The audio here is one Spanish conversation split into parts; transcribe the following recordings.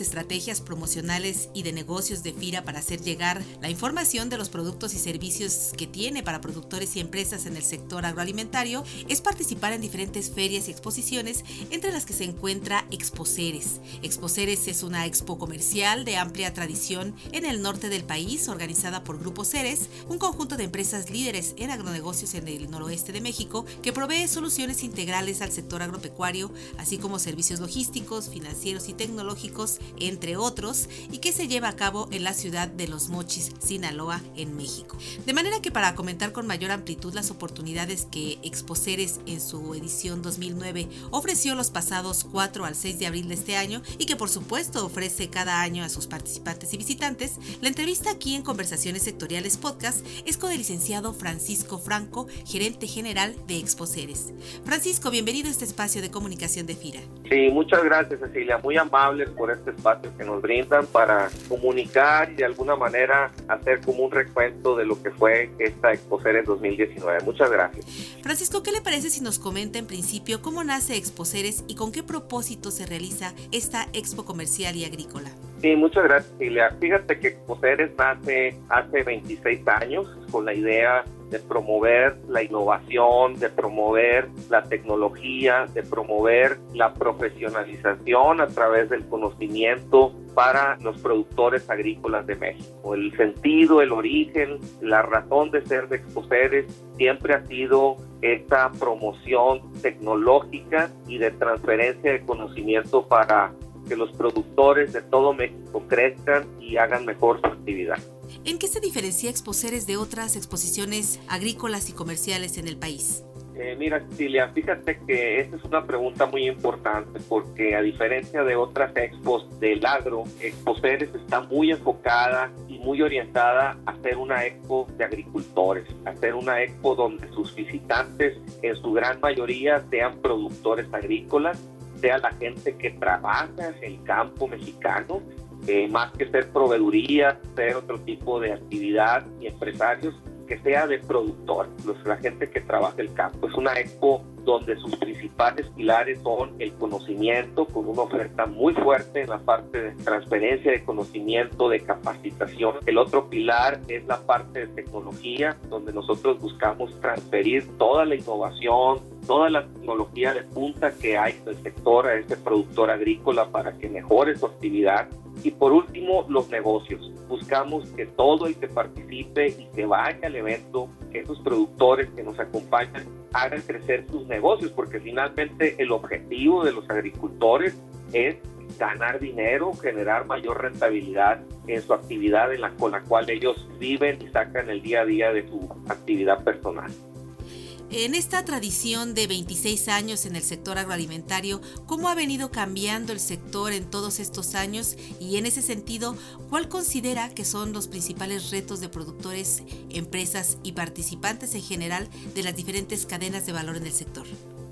Estrategias promocionales y de negocios de FIRA para hacer llegar la información de los productos y servicios que tiene para productores y empresas en el sector agroalimentario es participar en diferentes ferias y exposiciones, entre las que se encuentra Exposeres. Exposeres es una expo comercial de amplia tradición en el norte del país, organizada por Grupo Ceres, un conjunto de empresas líderes en agronegocios en el noroeste de México que provee soluciones integrales al sector agropecuario, así como servicios logísticos, financieros y tecnológicos entre otros, y que se lleva a cabo en la ciudad de Los Mochis, Sinaloa, en México. De manera que para comentar con mayor amplitud las oportunidades que Exposeres en su edición 2009 ofreció los pasados 4 al 6 de abril de este año y que por supuesto ofrece cada año a sus participantes y visitantes, la entrevista aquí en Conversaciones Sectoriales Podcast es con el licenciado Francisco Franco, gerente general de Exposeres. Francisco, bienvenido a este espacio de comunicación de FIRA. Sí, muchas gracias Cecilia, muy amables por este espacio que nos brindan para comunicar y de alguna manera hacer como un recuento de lo que fue esta Exposeres 2019. Muchas gracias. Francisco, ¿qué le parece si nos comenta en principio cómo nace Exposeres y con qué propósito se realiza esta expo comercial y agrícola? Sí, muchas gracias, Silvia. Fíjate que Exposeres nace hace 26 años con la idea de promover la innovación, de promover la tecnología, de promover la profesionalización a través del conocimiento para los productores agrícolas de México. El sentido, el origen, la razón de ser de Exposeres siempre ha sido esta promoción tecnológica y de transferencia de conocimiento para que los productores de todo México crezcan y hagan mejor su actividad. ¿En qué se diferencia Exposeres de otras exposiciones agrícolas y comerciales en el país? Eh, mira, Cecilia, fíjate que esta es una pregunta muy importante porque a diferencia de otras expos del agro, Exposeres está muy enfocada y muy orientada a ser una expo de agricultores, a ser una expo donde sus visitantes en su gran mayoría sean productores agrícolas, sea la gente que trabaja en el campo mexicano eh, más que ser proveeduría, ser otro tipo de actividad y empresarios, que sea de productor, la gente que trabaja el campo. Es una expo donde sus principales pilares son el conocimiento, con una oferta muy fuerte en la parte de transferencia de conocimiento, de capacitación. El otro pilar es la parte de tecnología, donde nosotros buscamos transferir toda la innovación, toda la tecnología de punta que hay en el sector a este productor agrícola para que mejore su actividad y por último, los negocios. Buscamos que todo el que participe y que vaya al evento, que esos productores que nos acompañan hagan crecer sus negocios, porque finalmente el objetivo de los agricultores es ganar dinero, generar mayor rentabilidad en su actividad con la cual ellos viven y sacan el día a día de su actividad personal. En esta tradición de 26 años en el sector agroalimentario, ¿cómo ha venido cambiando el sector en todos estos años? Y en ese sentido, ¿cuál considera que son los principales retos de productores, empresas y participantes en general de las diferentes cadenas de valor en el sector?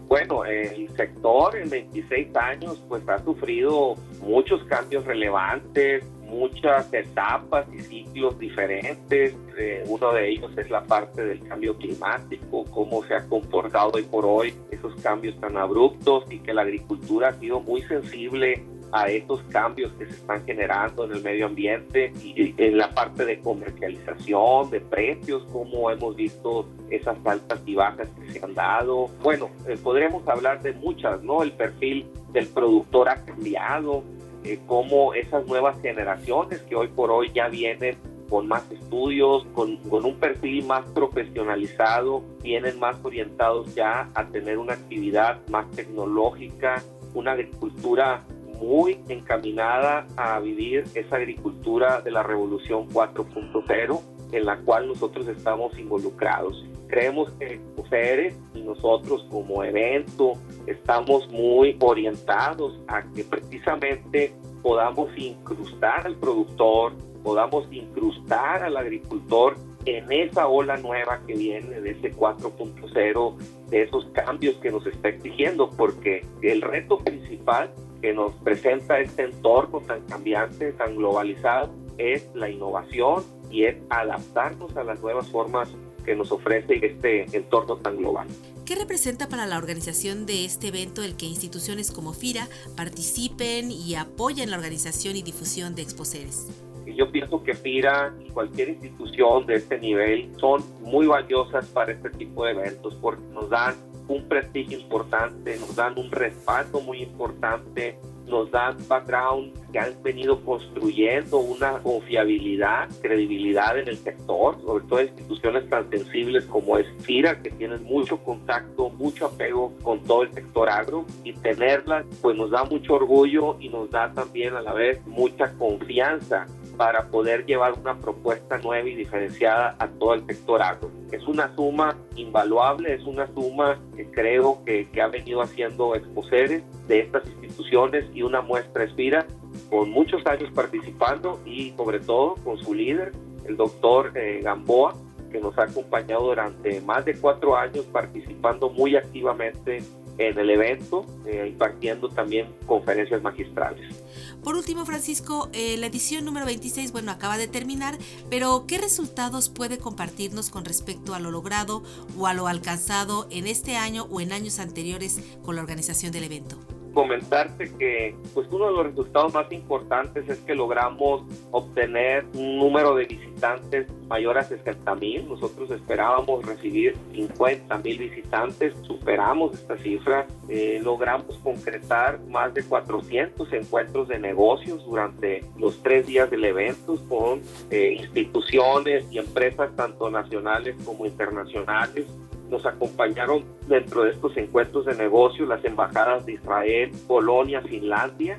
Bueno, el sector en 26 años pues ha sufrido muchos cambios relevantes, muchas etapas y ciclos diferentes. Eh, uno de ellos es la parte del cambio climático, cómo se ha comportado hoy por hoy esos cambios tan abruptos y que la agricultura ha sido muy sensible a estos cambios que se están generando en el medio ambiente y en la parte de comercialización, de precios, como hemos visto esas altas y bajas que se han dado. Bueno, eh, podremos hablar de muchas, ¿no? El perfil del productor ha cambiado, eh, cómo esas nuevas generaciones que hoy por hoy ya vienen con más estudios, con, con, un perfil más profesionalizado, vienen más orientados ya a tener una actividad más tecnológica, una agricultura muy encaminada a vivir esa agricultura de la revolución 4.0 en la cual nosotros estamos involucrados. Creemos que ustedes y nosotros como evento estamos muy orientados a que precisamente podamos incrustar al productor, podamos incrustar al agricultor en esa ola nueva que viene de ese 4.0, de esos cambios que nos está exigiendo, porque el reto principal que nos presenta este entorno tan cambiante, tan globalizado, es la innovación y es adaptarnos a las nuevas formas que nos ofrece este entorno tan global. ¿Qué representa para la organización de este evento el que instituciones como FIRA participen y apoyen la organización y difusión de Exposeres? Yo pienso que FIRA y cualquier institución de este nivel son muy valiosas para este tipo de eventos porque nos dan un prestigio importante, nos dan un respaldo muy importante, nos dan background que han venido construyendo una confiabilidad, credibilidad en el sector, sobre todo instituciones tan sensibles como es FIRA, que tienen mucho contacto, mucho apego con todo el sector agro y tenerlas pues nos da mucho orgullo y nos da también a la vez mucha confianza para poder llevar una propuesta nueva y diferenciada a todo el sector agro. Es una suma invaluable, es una suma que creo que, que ha venido haciendo exposeres de estas instituciones y una muestra Espira con muchos años participando y sobre todo con su líder, el doctor eh, Gamboa, que nos ha acompañado durante más de cuatro años participando muy activamente en el evento, eh, impartiendo también conferencias magistrales. Por último, Francisco, eh, la edición número 26, bueno, acaba de terminar, pero ¿qué resultados puede compartirnos con respecto a lo logrado o a lo alcanzado en este año o en años anteriores con la organización del evento? Comentarte que pues uno de los resultados más importantes es que logramos obtener un número de visitantes mayor a 60 mil. Nosotros esperábamos recibir 50 mil visitantes, superamos esta cifra, eh, logramos concretar más de 400 encuentros de negocios durante los tres días del evento con eh, instituciones y empresas tanto nacionales como internacionales nos acompañaron dentro de estos encuentros de negocios las embajadas de Israel, Polonia, Finlandia.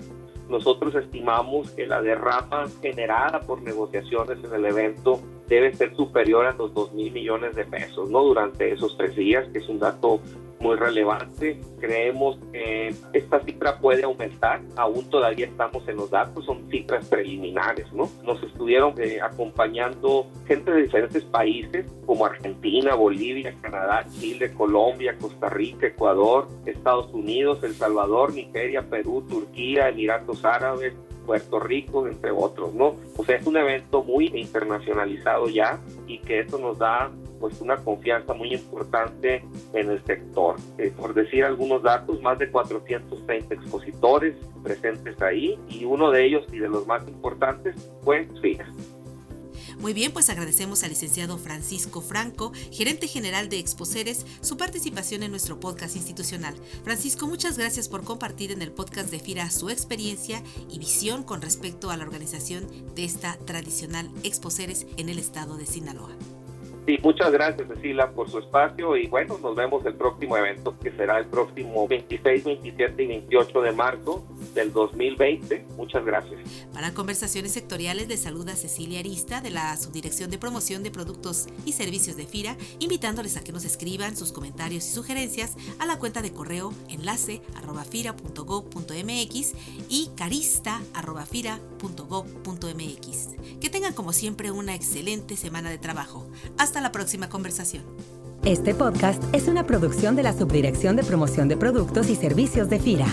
Nosotros estimamos que la derrama generada por negociaciones en el evento debe ser superior a los 2 mil millones de pesos, ¿no? Durante esos tres días, que es un dato muy relevante. Creemos que esta cifra puede aumentar, aún todavía estamos en los datos, son cifras preliminares, ¿no? Nos estuvieron eh, acompañando gente de diferentes países como Argentina, Bolivia, Canadá, Chile, Colombia, Costa Rica, Ecuador, Estados Unidos, El Salvador, Nigeria, Perú, Turquía, Emiratos Árabes, Puerto Rico, entre otros, ¿no? O sea, es un evento muy internacionalizado ya y que eso nos da pues una confianza muy importante en el sector. Eh, por decir algunos datos, más de 430 expositores presentes ahí y uno de ellos y de los más importantes fue FIA. Muy bien, pues agradecemos al licenciado Francisco Franco, gerente general de Exposeres, su participación en nuestro podcast institucional. Francisco, muchas gracias por compartir en el podcast de FIRA su experiencia y visión con respecto a la organización de esta tradicional Exposeres en el estado de Sinaloa. Sí, muchas gracias Cecilia por su espacio y bueno, nos vemos el próximo evento que será el próximo 26, 27 y 28 de marzo del 2020. Muchas gracias. Para conversaciones sectoriales de salud a Cecilia Arista de la Subdirección de Promoción de Productos y Servicios de FIRA, invitándoles a que nos escriban sus comentarios y sugerencias a la cuenta de correo enlace arroba fira.gov.mx y carista arroba fira.gov.mx. Que tengan como siempre una excelente semana de trabajo. Hasta hasta la próxima conversación. Este podcast es una producción de la Subdirección de Promoción de Productos y Servicios de FIRA.